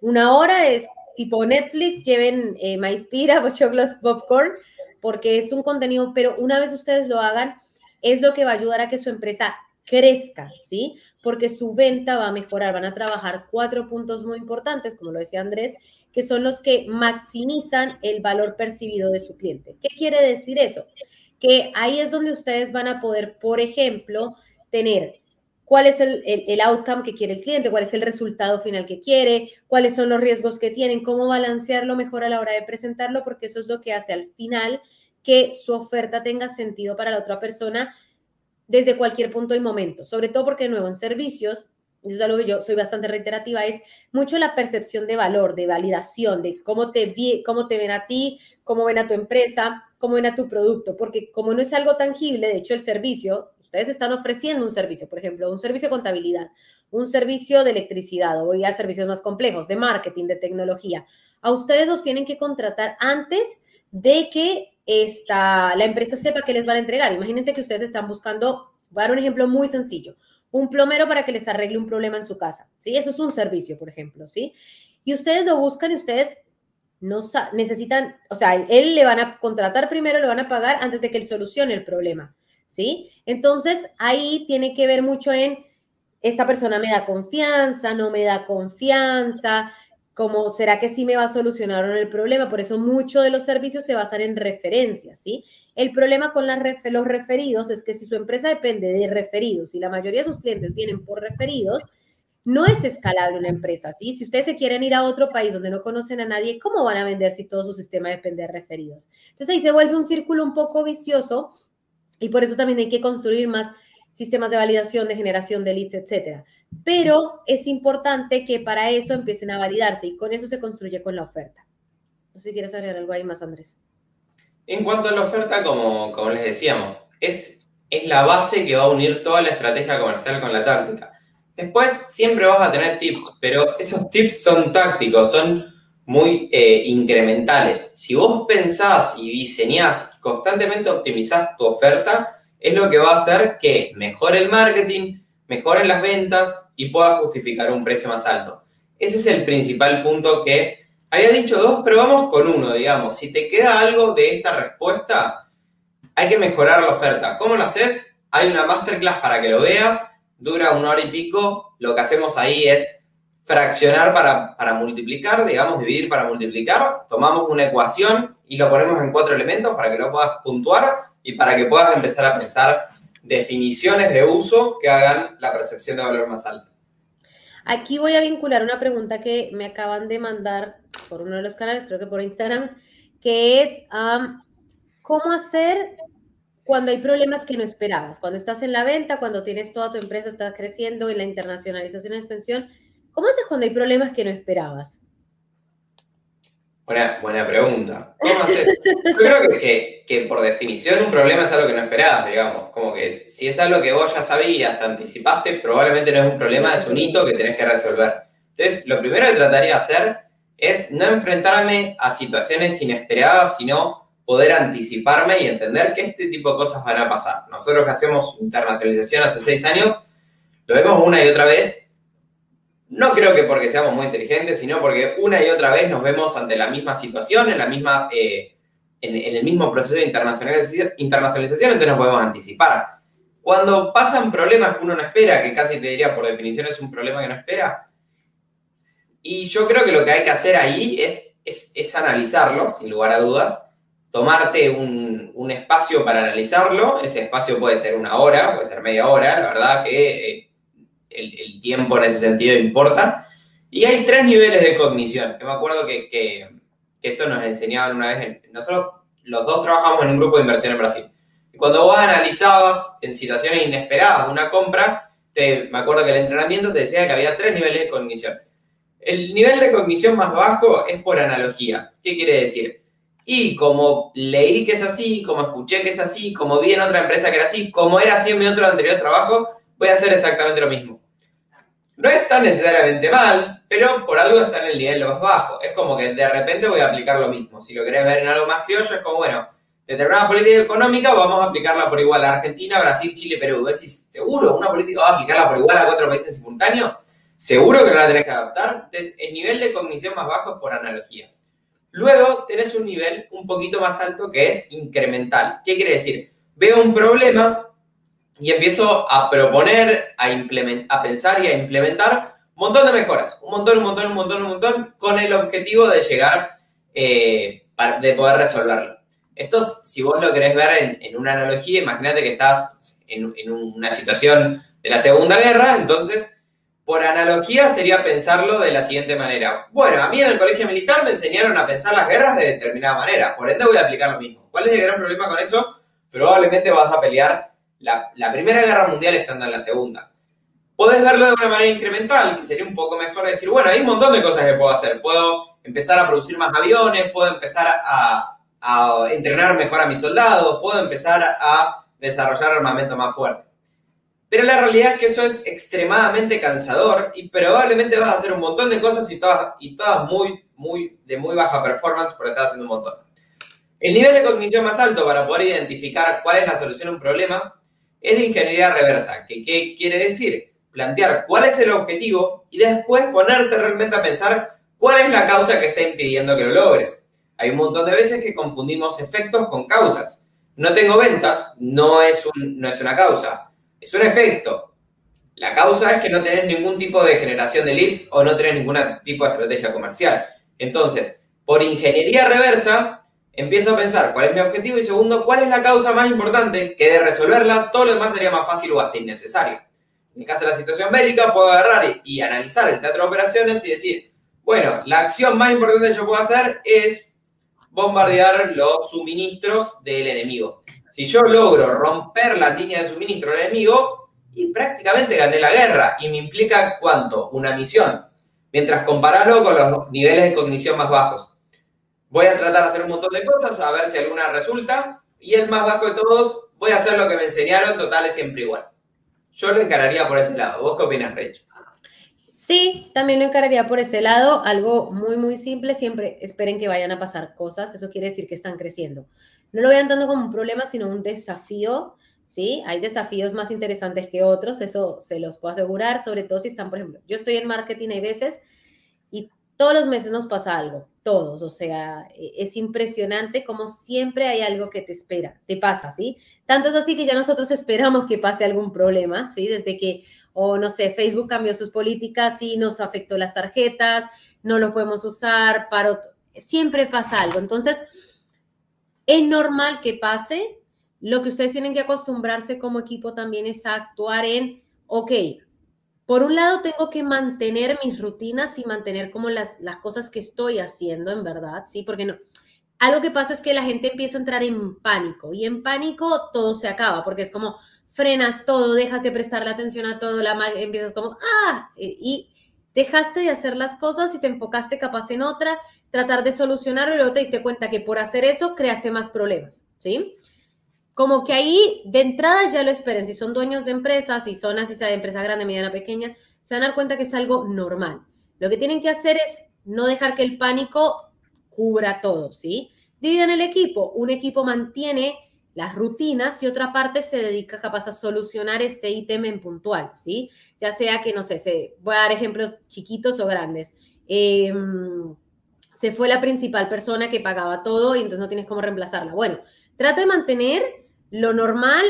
una hora, es tipo Netflix, lleven eh, Maispira, *laughs* Bochoclos, Popcorn, porque es un contenido, pero una vez ustedes lo hagan, es lo que va a ayudar a que su empresa crezca, ¿sí? porque su venta va a mejorar. Van a trabajar cuatro puntos muy importantes, como lo decía Andrés, que son los que maximizan el valor percibido de su cliente. ¿Qué quiere decir eso? Que ahí es donde ustedes van a poder, por ejemplo, tener cuál es el, el, outcome que quiere el cliente, cuál es el resultado final que quiere, cuáles son los riesgos que tienen, cómo balancearlo mejor a la hora de presentarlo, porque eso es lo que hace al final que su oferta tenga sentido para la otra persona desde cualquier punto y momento, sobre todo porque de nuevo en servicios, eso es algo que yo soy bastante reiterativa, es mucho la percepción de valor, de validación, de cómo te, cómo te ven a ti, cómo ven a tu empresa, cómo ven a tu producto, porque como no es algo tangible, de hecho el servicio, ustedes están ofreciendo un servicio, por ejemplo, un servicio de contabilidad, un servicio de electricidad o ya servicios más complejos, de marketing, de tecnología. A ustedes los tienen que contratar antes de que esta, la empresa sepa que les van a entregar. Imagínense que ustedes están buscando, voy a dar un ejemplo muy sencillo, un plomero para que les arregle un problema en su casa, ¿sí? Eso es un servicio, por ejemplo, ¿sí? Y ustedes lo buscan y ustedes no necesitan, o sea, él le van a contratar primero, le van a pagar antes de que él solucione el problema, ¿sí? Entonces, ahí tiene que ver mucho en, esta persona me da confianza, no me da confianza, como será que sí me va a solucionar el problema. Por eso muchos de los servicios se basan en referencias, ¿sí? El problema con los referidos es que si su empresa depende de referidos y la mayoría de sus clientes vienen por referidos, no es escalable una empresa, ¿sí? Si ustedes se quieren ir a otro país donde no conocen a nadie, ¿cómo van a vender si todo su sistema depende de referidos? Entonces ahí se vuelve un círculo un poco vicioso y por eso también hay que construir más sistemas de validación, de generación de leads, etcétera. Pero es importante que para eso empiecen a validarse y con eso se construye con la oferta. No sé si quieres agregar algo ahí más, Andrés. En cuanto a la oferta, como, les decíamos, es, la base que va a unir toda la estrategia comercial con la táctica. Después siempre vas a tener tips, pero esos tips son tácticos, son muy eh, incrementales. Si vos pensás y diseñás, constantemente optimizás tu oferta, es lo que va a hacer que mejore el marketing, mejoren las ventas y pueda justificar un precio más alto. Ese es el principal punto que había dicho dos, pero vamos con uno, digamos. Si te queda algo de esta respuesta, hay que mejorar la oferta. ¿Cómo lo haces? Hay una masterclass para que lo veas, dura una hora y pico. Lo que hacemos ahí es fraccionar para, para multiplicar, digamos, dividir para multiplicar. Tomamos una ecuación y lo ponemos en cuatro elementos para que lo puedas puntuar y para que puedas empezar a pensar definiciones de uso que hagan la percepción de valor más alta. Aquí voy a vincular una pregunta que me acaban de mandar por uno de los canales, creo que por Instagram, que es ¿cómo hacer cuando hay problemas que no esperabas, cuando estás en la venta, cuando tienes toda tu empresa, estás creciendo en la internacionalización de expansión, ¿cómo haces cuando hay problemas que no esperabas? Buena, buena pregunta. ¿Cómo haces? Yo creo que, que, por definición un problema es algo que no esperabas, digamos. Como que si es algo que vos ya sabías, te anticipaste, probablemente no es un problema, es un hito que tenés que resolver. Entonces, lo primero que trataría de hacer es no enfrentarme a situaciones inesperadas, sino poder anticiparme y entender que este tipo de cosas van a pasar. Nosotros que hacemos internacionalización hace seis años, lo vemos una y otra vez. No creo que porque seamos muy inteligentes, sino porque una y otra vez nos vemos ante la misma situación, en, la misma, eh, en, el mismo proceso de internacionalización, entonces nos podemos anticipar. Cuando pasan problemas que uno no espera, que casi te diría por definición es un problema que no espera, y yo creo que lo que hay que hacer ahí es, es, es analizarlo, sin lugar a dudas, tomarte un, un, espacio para analizarlo. Ese espacio puede ser una hora, puede ser media hora, la verdad que eh, el, tiempo en ese sentido importa. Y hay tres niveles de cognición, que me acuerdo que, que, que esto nos enseñaban una vez. nosotros los dos trabajamos en un grupo de inversión en Brasil. Y cuando vos analizabas en situaciones inesperadas una compra, te, me acuerdo que el entrenamiento te decía que había tres niveles de cognición. El nivel de cognición más bajo es por analogía. ¿Qué quiere decir? Y como leí que es así, como escuché que es así, como vi en otra empresa que era así, como era así en mi otro anterior trabajo, voy a hacer exactamente lo mismo. No es tan necesariamente mal, pero por algo está en el nivel más bajo. Es como que de repente voy a aplicar lo mismo. Si lo querés ver en algo más criollo, es como, bueno, determinada política económica, vamos a aplicarla por igual a Argentina, Brasil, Chile, Perú. ¿Decís, seguro? ¿Una política va a aplicarla por igual a cuatro países en simultáneo? ¿Seguro que no la tenés que adaptar? Entonces, el nivel de cognición más bajo es por analogía. Luego tenés un nivel un poquito más alto que es incremental. ¿Qué quiere decir? Veo un problema y empiezo a proponer, a, a pensar y a implementar un montón de mejoras. Un montón, un montón, un montón, un montón, con el objetivo de llegar, eh, de poder resolverlo. Esto, si vos lo querés ver en, una analogía, imagínate que estás en, en una situación de la Segunda Guerra, entonces por analogía sería pensarlo de la siguiente manera. Bueno, a mí en el colegio militar me enseñaron a pensar las guerras de determinada manera, por ende voy a aplicar lo mismo. ¿Cuál es el gran problema con eso? Probablemente vas a pelear la, Primera Guerra Mundial estando en la Segunda. Podés verlo de una manera incremental, que sería un poco mejor decir, bueno, hay un montón de cosas que puedo hacer. Puedo empezar a producir más aviones, puedo empezar a, entrenar mejor a mis soldados, puedo empezar a desarrollar armamento más fuerte. Pero la realidad es que eso es extremadamente cansador y probablemente vas a hacer un montón de cosas y todas, y todas muy, muy, de muy baja performance por estar haciendo un montón. El nivel de cognición más alto para poder identificar cuál es la solución a un problema es de ingeniería reversa. ¿Qué, ¿Qué quiere decir? Plantear cuál es el objetivo y después ponerte realmente a pensar cuál es la causa que está impidiendo que lo logres. Hay un montón de veces que confundimos efectos con causas. No tengo ventas, no es, no es una causa es un efecto. La causa es que no tenés ningún tipo de generación de leads o no tenés ningún tipo de estrategia comercial. Entonces, por ingeniería reversa, empiezo a pensar cuál es mi objetivo y segundo, cuál es la causa más importante que de resolverla todo lo demás sería más fácil o hasta innecesario. En el caso de la situación bélica, puedo agarrar y, analizar el teatro de operaciones y decir, bueno, la acción más importante que yo puedo hacer es bombardear los suministros del enemigo. Si yo logro romper las líneas de suministro del enemigo, y prácticamente gané la guerra. Y me implica cuánto? Una misión. Mientras compararlo con los niveles de cognición más bajos. Voy a tratar de hacer un montón de cosas, a ver si alguna resulta. Y el más bajo de todos, voy a hacer lo que me enseñaron, total es siempre igual. Yo lo encararía por ese lado. ¿Vos qué opinas, Rich? Sí, también lo encararía por ese lado. Algo muy, muy simple. Siempre esperen que vayan a pasar cosas. Eso quiere decir que están creciendo no lo vean tanto como un problema, sino un desafío, ¿sí? Hay desafíos más interesantes que otros, eso se los puedo asegurar, sobre todo si están, por ejemplo, yo estoy en marketing hay veces y todos los meses nos pasa algo, todos, o sea, e, es impresionante como siempre hay algo que te espera, te pasa, ¿sí? Tanto es así que ya nosotros esperamos que pase algún problema, ¿sí? Desde que, o no sé, Facebook cambió sus políticas y nos afectó las tarjetas, no lo podemos usar, siempre pasa algo. Entonces, es normal que pase. Lo que ustedes tienen que acostumbrarse como equipo también es a actuar en, ok, por un lado tengo que mantener mis rutinas y mantener como las, las cosas que estoy haciendo en verdad, ¿sí? Porque no, algo que pasa es que la gente empieza a entrar en pánico y en pánico todo se acaba porque es como frenas todo, dejas de prestarle atención a todo, la empiezas como, ah, y dejaste de hacer las cosas y te enfocaste capaz en otra, tratar de solucionarlo y luego te diste cuenta que por hacer eso creaste más problemas, ¿sí? Como que ahí de entrada ya lo esperen, si son dueños de empresas, si son así sea de empresa grande, mediana, pequeña, se van a dar cuenta que es algo normal. Lo que tienen que hacer es no dejar que el pánico cubra todo, ¿sí? Dividen el equipo. Un equipo mantiene las rutinas y otra parte se dedica capaz a solucionar este ítem en puntual, ¿sí? Ya sea que, no sé, se, voy a dar ejemplos chiquitos o grandes. Em, se fue la principal persona que pagaba todo y entonces no tienes cómo reemplazarla. Bueno, trata de mantener lo normal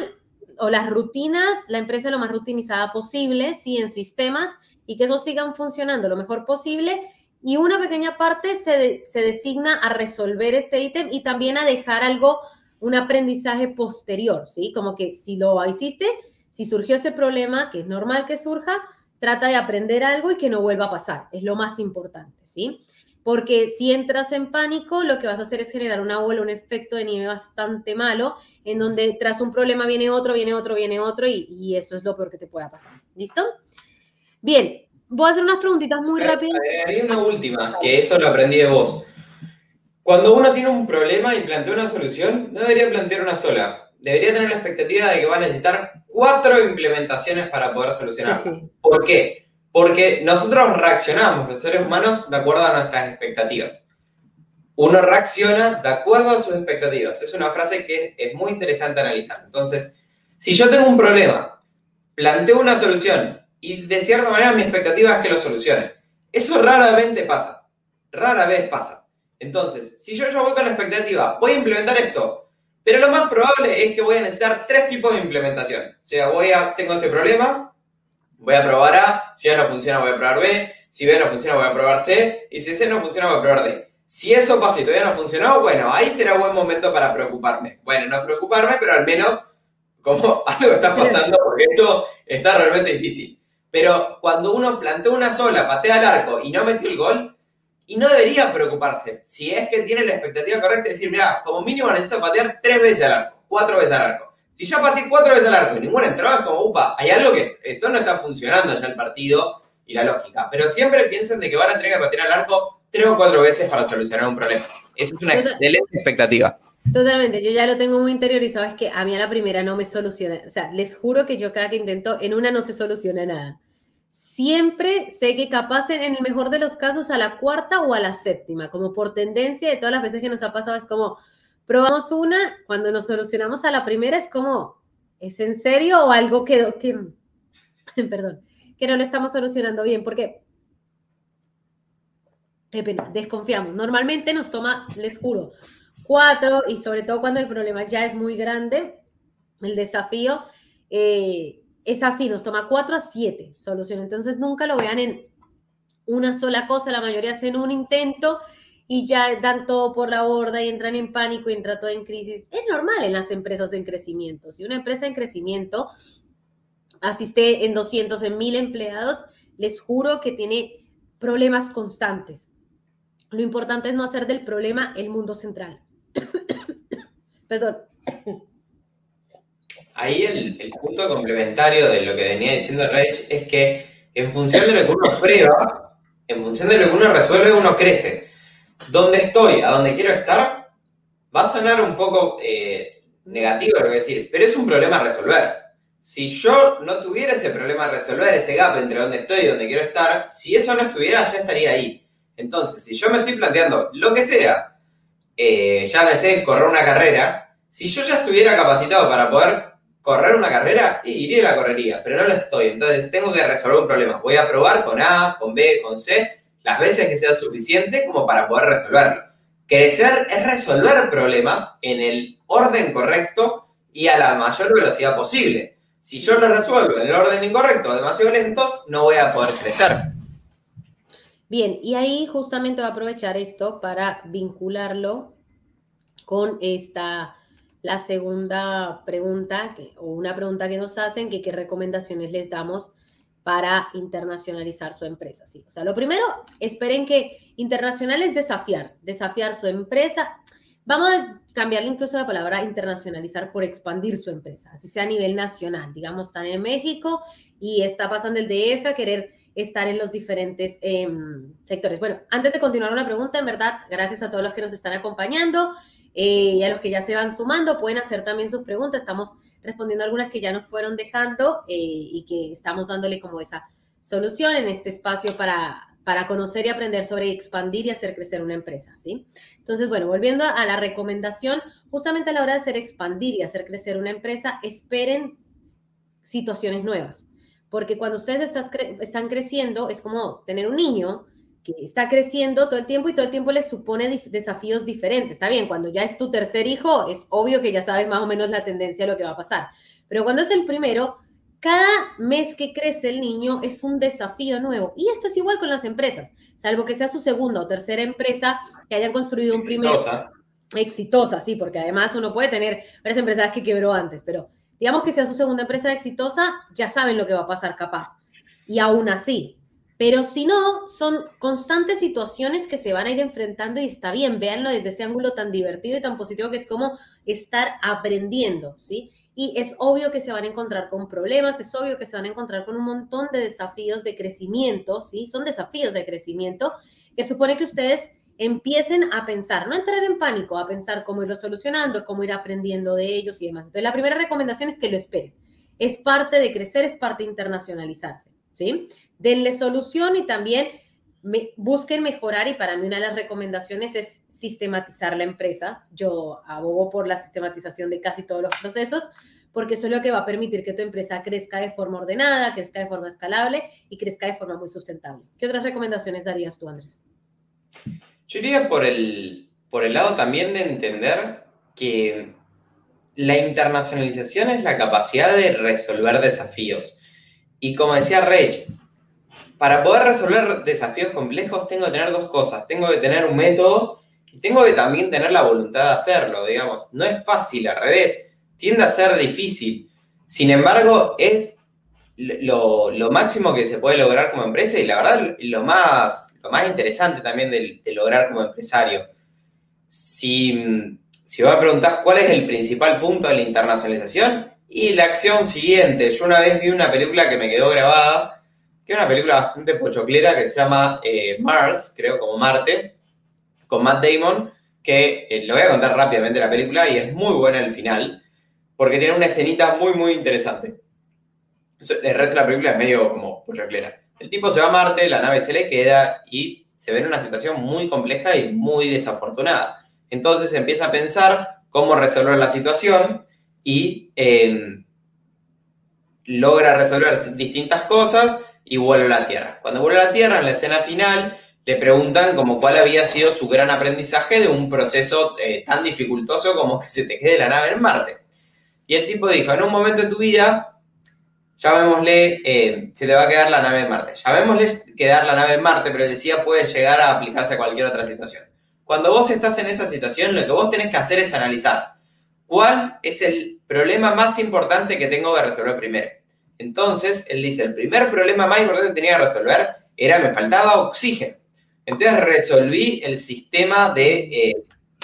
o las rutinas, la empresa lo más rutinizada posible, ¿sí? En sistemas y que eso sigan funcionando lo mejor posible y una pequeña parte se, se designa a resolver este ítem y también a dejar algo un aprendizaje posterior, ¿sí? Como que si lo hiciste, si surgió ese problema, que es normal que surja, trata de aprender algo y que no vuelva a pasar. Es lo más importante, ¿sí? Porque si entras en pánico, lo que vas a hacer es generar una bola, un efecto de nieve bastante malo, en donde tras un problema viene otro, viene otro, viene otro, y, eso es lo peor que te pueda pasar. ¿Listo? Bien, voy a hacer unas preguntitas muy rápidas. Hay una última, que eso lo aprendí de vos. Cuando uno tiene un problema y plantea una solución, no debería plantear una sola. Debería tener la expectativa de que va a necesitar cuatro implementaciones para poder solucionarlo. ¿Por qué? Porque nosotros reaccionamos, los seres humanos, de acuerdo a nuestras expectativas. Uno reacciona de acuerdo a sus expectativas. Es una frase que es muy interesante analizar. Entonces, si yo tengo un problema, planteo una solución y de cierta manera mi expectativa es que lo solucione. Eso raramente pasa. Rara vez pasa. Entonces, si yo ya voy con la expectativa, voy a implementar esto, pero lo más probable es que voy a necesitar tres tipos de implementación. O sea, voy a, tengo este problema, voy a probar A, si A no funciona voy a probar B, si B no funciona voy a probar C, y si C no funciona voy a probar D. Si eso pasa y todavía no funcionó, bueno, ahí será buen momento para preocuparme. Bueno, no preocuparme, pero al menos como *laughs* algo está pasando, porque esto está realmente difícil. Pero cuando uno plantea una sola, patea al arco y no metió el gol, y no debería preocuparse. Si es que tiene la expectativa correcta, decir, mira, como mínimo necesito patear tres veces al arco, cuatro veces al arco. Si ya pateé cuatro veces al arco y ninguna entró, es como, upa, hay algo que esto no está funcionando ya el partido y la lógica. Pero siempre piensen de que van a tener que patear al arco tres o cuatro veces para solucionar un problema. Esa es una excelente expectativa. Totalmente, yo ya lo tengo muy interiorizado, es que a mí a la primera no me soluciona. O sea, les juro que yo cada que intento, en una no se soluciona nada siempre sé que capaz en, el mejor de los casos a la cuarta o a la séptima, como por tendencia de todas las veces que nos ha pasado, es como, probamos una, cuando nos solucionamos a la primera es como, ¿es en serio o algo que, que *laughs* perdón, que no lo estamos solucionando bien? Porque, qué pena, desconfiamos. Normalmente nos toma, les juro, cuatro y sobre todo cuando el problema ya es muy grande, el desafío. Eh, es así, nos toma 4 a 7 soluciones. Entonces nunca lo vean en una sola cosa, la mayoría hacen un intento y ya dan todo por la borda y entran en pánico y entra todo en crisis. Es normal en las empresas en crecimiento. Si una empresa en crecimiento asiste en 200, en 1000 empleados, les juro que tiene problemas constantes. Lo importante es no hacer del problema el mundo central. *coughs* Perdón ahí el, punto complementario de lo que venía diciendo Rech es que en función de lo que uno prueba, en función de lo que uno resuelve, uno crece. ¿Dónde estoy? ¿A dónde quiero estar? Va a sonar un poco eh, negativo decir, pero es un problema a resolver. Si yo no tuviera ese problema a resolver, ese gap entre dónde estoy y dónde quiero estar, si eso no estuviera, ya estaría ahí. Entonces, si yo me estoy planteando lo que sea, eh, ya me sé correr una carrera, si yo ya estuviera capacitado para poder correr una carrera y iría a la correría, pero no lo estoy. Entonces tengo que resolver un problema. Voy a probar con A, con B, con C, las veces que sea suficiente como para poder resolverlo. Crecer es resolver problemas en el orden correcto y a la mayor velocidad posible. Si yo lo resuelvo en el orden incorrecto, demasiado lentos, no voy a poder crecer. Bien, y ahí justamente voy a aprovechar esto para vincularlo con esta la segunda pregunta, o una pregunta que nos hacen, que qué recomendaciones les damos para internacionalizar su empresa. ¿sí? O sea, lo primero, esperen que internacional es desafiar, desafiar su empresa. Vamos a cambiarle incluso la palabra internacionalizar por expandir su empresa, así sea a nivel nacional. Digamos, están en México y está pasando el DF a querer estar en los diferentes em, sectores. Bueno, antes de continuar una pregunta, en verdad, gracias a todos los que nos están acompañando eh, y a los que ya se van sumando, pueden hacer también sus preguntas. Estamos respondiendo algunas que ya nos fueron dejando eh, y que estamos dándole como esa solución en este espacio para, para conocer y aprender sobre expandir y hacer crecer una empresa, ¿sí? Entonces, bueno, volviendo a la recomendación, justamente a la hora de hacer expandir y hacer crecer una empresa, esperen situaciones nuevas porque cuando ustedes están creciendo, es como tener un niño que está creciendo todo el tiempo y todo el tiempo les supone desafíos diferentes. Está bien, cuando ya es tu tercer hijo, es obvio que ya sabes más o menos la tendencia de lo que va a pasar. Pero cuando es el primero, cada mes que crece el niño es un desafío nuevo. Y esto es igual con las empresas, salvo que sea su segunda o tercera empresa que hayan construido un primero. Exitosa, sí, porque además uno puede tener varias empresas que quebró antes, pero digamos que sea su segunda empresa exitosa, ya saben lo que va a pasar capaz. Y aún así. Pero si no, son constantes situaciones que se van a ir enfrentando y está bien, véanlo desde ese ángulo tan divertido y tan positivo que es como estar aprendiendo, ¿sí? Y es obvio que se van a encontrar con problemas, es obvio que se van a encontrar con un montón de desafíos de crecimiento, ¿sí? Son desafíos de crecimiento que supone que ustedes empiecen a pensar, no entrar en pánico, a pensar cómo irlo solucionando, cómo ir aprendiendo de ellos y demás. Entonces, la primera recomendación es que lo esperen. Es parte de crecer, es parte de internacionalizarse, ¿sí? Denle solución y también busquen mejorar y para mí una de las recomendaciones es sistematizar la empresa. Yo abogo por la sistematización de casi todos los procesos porque eso es lo que va a permitir que tu empresa crezca de forma ordenada, crezca de forma escalable y crezca de forma muy sustentable. ¿Qué otras recomendaciones darías tú, Andrés? Yo iría por el, por el lado también de entender que la internacionalización es la capacidad de resolver desafíos. Y como decía Rech, para poder resolver desafíos complejos tengo que tener dos cosas. Tengo que tener un método y tengo que también tener la voluntad de hacerlo, digamos. No es fácil, al revés, tiende a ser difícil. Sin embargo, es lo, máximo que se puede lograr como empresa y la verdad lo más lo más interesante también de, lograr como empresario. Si, si vos me preguntás cuál es el principal punto de la internacionalización, y la acción siguiente, yo una vez vi una película que me quedó grabada, que es una película bastante pochoclera que se llama eh, Mars, creo, como Marte, con Matt Damon, que eh, lo voy a contar rápidamente la película y es muy buena el final, porque tiene una escenita muy, muy interesante. El resto de la película es medio como pochoclera. El tipo se va a Marte, la nave se le queda y se ve en una situación muy compleja y muy desafortunada. Entonces empieza a pensar cómo resolver la situación y em, logra resolver distintas cosas y vuelve a la Tierra. Cuando vuelve a la Tierra, en la escena final, le preguntan como cuál había sido su gran aprendizaje de un proceso eh, tan dificultoso como que se te quede la nave en Marte. Y el tipo dijo, en un momento de tu vida llamémosle, eh, se te va a quedar la nave en Marte. Llamémosle quedar la nave en Marte, pero decía puede llegar a aplicarse a cualquier otra situación. Cuando vos estás en esa situación, lo que vos tenés que hacer es analizar cuál es el problema más importante que tengo que resolver primero. Entonces, él dice, el primer problema más importante que tenía que resolver era me faltaba oxígeno. Entonces resolví el sistema de, eh,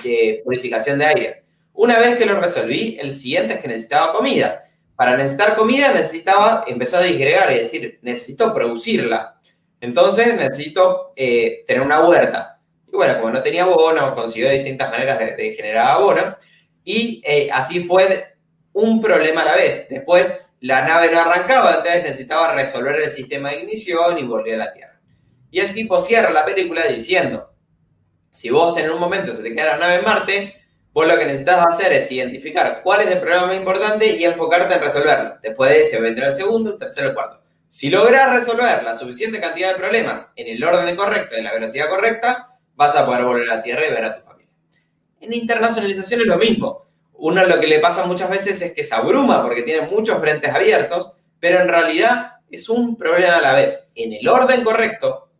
de purificación de aire. Una vez que lo resolví, el siguiente es que necesitaba comida para necesitar comida necesitaba empezar a disgregar y decir, necesito producirla. Entonces necesito eh, tener una huerta. Y bueno, como no tenía abono, consiguió distintas maneras de, generar abono. Y eh, así fue un problema a la vez. Después la nave no arrancaba, entonces necesitaba resolver el sistema de ignición y volver a la Tierra. Y el tipo cierra la película diciendo, si vos en un momento se te queda la nave en Marte, Vos lo que necesitas hacer es identificar cuál es el problema más importante y enfocarte en resolverlo. Después de ese vendrá el segundo, el tercero, el cuarto. Si logras resolver la suficiente cantidad de problemas en el orden correcto, en la velocidad correcta, vas a poder volver a la Tierra y ver a tu familia. En internacionalización es lo mismo. Uno lo que le pasa muchas veces es que se abruma porque tiene muchos frentes abiertos, pero en realidad es un problema a la vez, en el orden correcto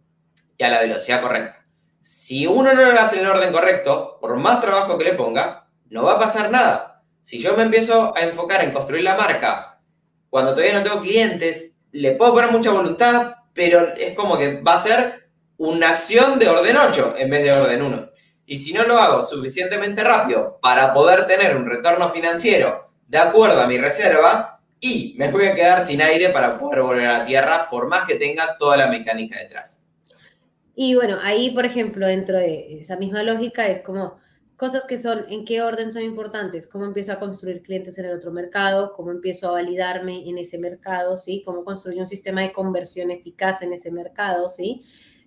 y a la velocidad correcta. Si uno no lo hace en el orden correcto, por más trabajo que le ponga, no va a pasar nada. Si yo me empiezo a enfocar en construir la marca cuando todavía no tengo clientes, le puedo poner mucha voluntad, pero es como que va a ser una acción de orden 8 en vez de orden 1. Y si no lo hago suficientemente rápido para poder tener un retorno financiero de acuerdo a mi reserva, y me voy a quedar sin aire para poder volver a la Tierra, por más que tenga toda la mecánica detrás. Y bueno, ahí, por ejemplo, dentro de esa misma lógica es como cosas que son, en qué orden son importantes, cómo empiezo a construir clientes en el otro mercado, cómo empiezo a validarme en ese mercado, ¿sí? Cómo construyo un sistema de conversión eficaz en ese mercado, ¿sí?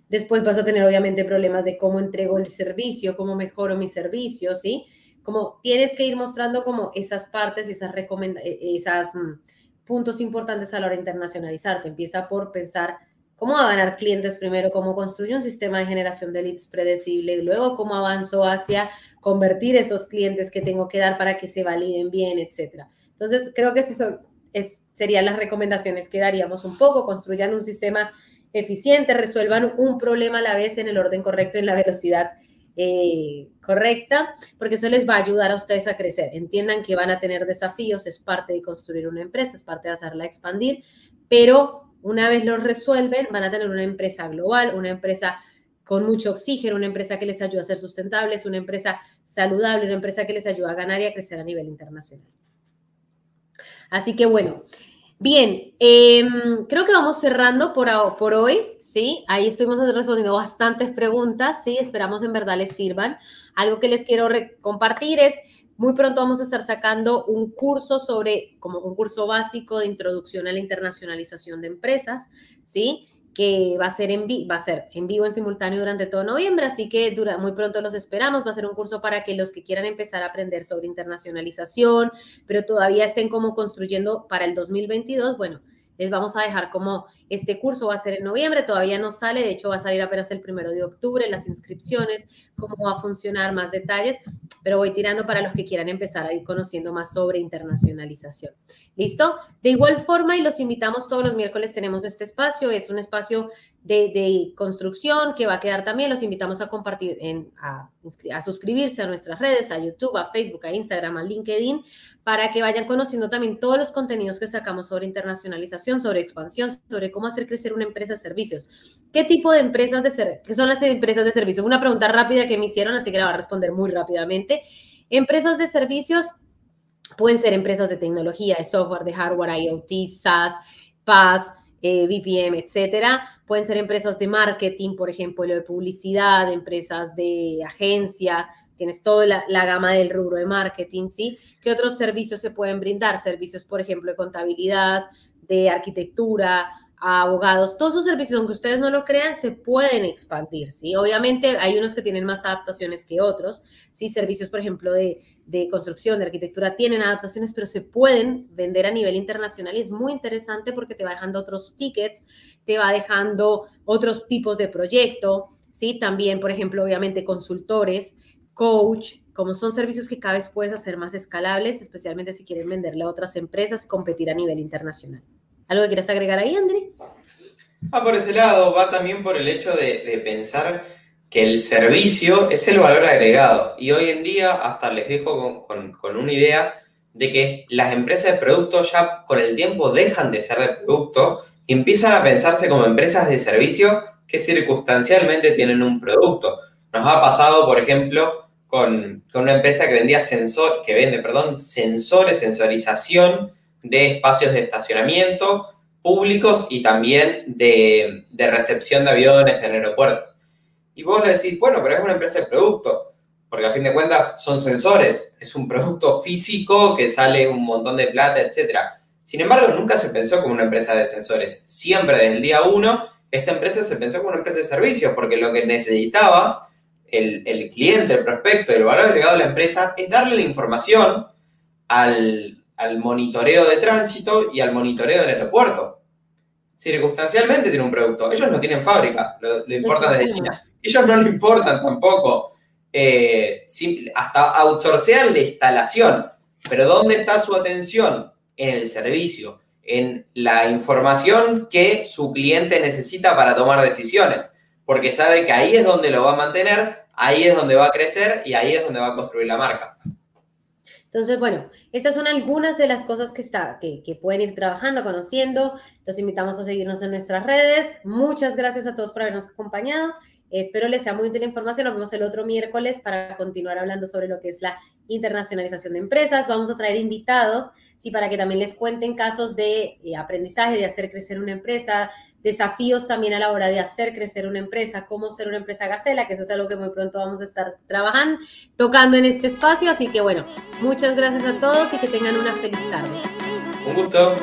Después vas a tener obviamente problemas de cómo entrego el servicio, cómo mejoro mi servicio, ¿sí? Como tienes que ir mostrando como esas partes, esas recomendaciones, esas mm, puntos importantes a la hora de internacionalizarte. Empieza por pensar cómo a ganar clientes primero, cómo construye un sistema de generación de leads predecible, y luego cómo avanzo hacia convertir esos clientes que tengo que dar para que se validen bien, etcétera. Entonces, creo que esas es, serían las recomendaciones que daríamos un poco, construyan un sistema eficiente, resuelvan un problema a la vez en el orden correcto, en la velocidad eh, correcta, porque eso les va a ayudar a ustedes a crecer. Entiendan que van a tener desafíos, es parte de construir una empresa, es parte de hacerla expandir, pero una vez lo resuelven, van a tener una empresa global, una empresa con mucho oxígeno, una empresa que les ayuda a ser sustentables, una empresa saludable, una empresa que les ayuda a ganar y a crecer a nivel internacional. Así que bueno, bien, em, creo que vamos cerrando por, por hoy, ¿sí? Ahí estuvimos respondiendo bastantes preguntas, ¿sí? Esperamos en verdad les sirvan. Algo que les quiero compartir es muy pronto vamos a estar sacando un curso sobre, como un curso básico de introducción a la internacionalización de empresas, ¿sí? Que va a ser en, va a ser en vivo en simultáneo durante todo noviembre, así que dura, muy pronto los esperamos. Va a ser un curso para que los que quieran empezar a aprender sobre internacionalización, pero todavía estén como construyendo para el 2022, bueno, les vamos a dejar como este curso va a ser en noviembre, todavía no sale, de hecho va a salir apenas el primero de octubre, las inscripciones, cómo va a funcionar, más detalles, pero voy tirando para los que quieran empezar a ir conociendo más sobre internacionalización. ¿Listo? De igual forma, y los invitamos todos los miércoles, tenemos este espacio, es un espacio de, construcción que va a quedar también, los invitamos a compartir, en, a, a suscribirse a nuestras redes, a YouTube, a Facebook, a Instagram, a LinkedIn, para que vayan conociendo también todos los contenidos que sacamos sobre internacionalización, sobre expansión, sobre cómo hacer crecer una empresa de servicios. ¿Qué tipo de empresas de servicios? ¿Qué son las empresas de servicios? Una pregunta rápida que me hicieron, así que la voy a responder muy rápidamente. Empresas de servicios pueden ser empresas de tecnología, de software, de hardware, IoT, SaaS, PaaS, eh, BPM, etcétera. Pueden ser empresas de marketing, por ejemplo, lo de publicidad, empresas de agencias, tienes toda la, gama del rubro de marketing, ¿sí? ¿Qué otros servicios se pueden brindar? Servicios, por ejemplo, de contabilidad, de arquitectura, abogados, todos esos servicios, aunque ustedes no lo crean, se pueden expandir, ¿sí? Obviamente hay unos que tienen más adaptaciones que otros, ¿sí? Servicios, por ejemplo, de, de, construcción, de arquitectura, tienen adaptaciones, pero se pueden vender a nivel internacional y es muy interesante porque te va dejando otros tickets, te va dejando otros tipos de proyecto, ¿sí? También, por ejemplo, obviamente consultores, coach, como son servicios que cada vez puedes hacer más escalables, especialmente si quieren venderle a otras empresas competir a nivel internacional. ¿Algo que quieras agregar ahí, André? Va por ese lado, va también por el hecho de, pensar que el servicio es el valor agregado. Y hoy en día, hasta les dejo con, con, una idea de que las empresas de producto ya con el tiempo dejan de ser de producto y empiezan a pensarse como empresas de servicio que circunstancialmente tienen un producto. Nos ha pasado, por ejemplo, con, una empresa que vendía sensor, que vende, perdón, sensores, sensorización de espacios de estacionamiento públicos y también de, recepción de aviones en aeropuertos. Y vos le decís, bueno, pero es una empresa de producto, porque a fin de cuentas son sensores, es un producto físico que sale un montón de plata, etc. Sin embargo, nunca se pensó como una empresa de sensores. Siempre desde el día uno, esta empresa se pensó como una empresa de servicios, porque lo que necesitaba el, cliente, el prospecto, el valor agregado de la empresa es darle la información al, monitoreo de tránsito y al monitoreo del aeropuerto. Circunstancialmente tiene un producto. Ellos no tienen fábrica, lo, importan desde China. Ellos no le importan tampoco. Eh, hasta outsourcean la instalación. Pero ¿dónde está su atención? En el servicio, en la información que su cliente necesita para tomar decisiones porque sabe que ahí es donde lo va a mantener, ahí es donde va a crecer y ahí es donde va a construir la marca. Entonces, bueno, estas son algunas de las cosas que, está, que, pueden ir trabajando, conociendo. Los invitamos a seguirnos en nuestras redes. Muchas gracias a todos por habernos acompañado Espero les sea muy útil la información. Nos vemos el otro miércoles para continuar hablando sobre lo que es la internacionalización de empresas. Vamos a traer invitados, sí, para que también les cuenten casos de eh, aprendizaje, de hacer crecer una empresa, desafíos también a la hora de hacer crecer una empresa, cómo ser una empresa gacela, que eso es algo que muy pronto vamos a estar trabajando, tocando en este espacio. Así que bueno, muchas gracias a todos y que tengan una feliz tarde. Un gusto.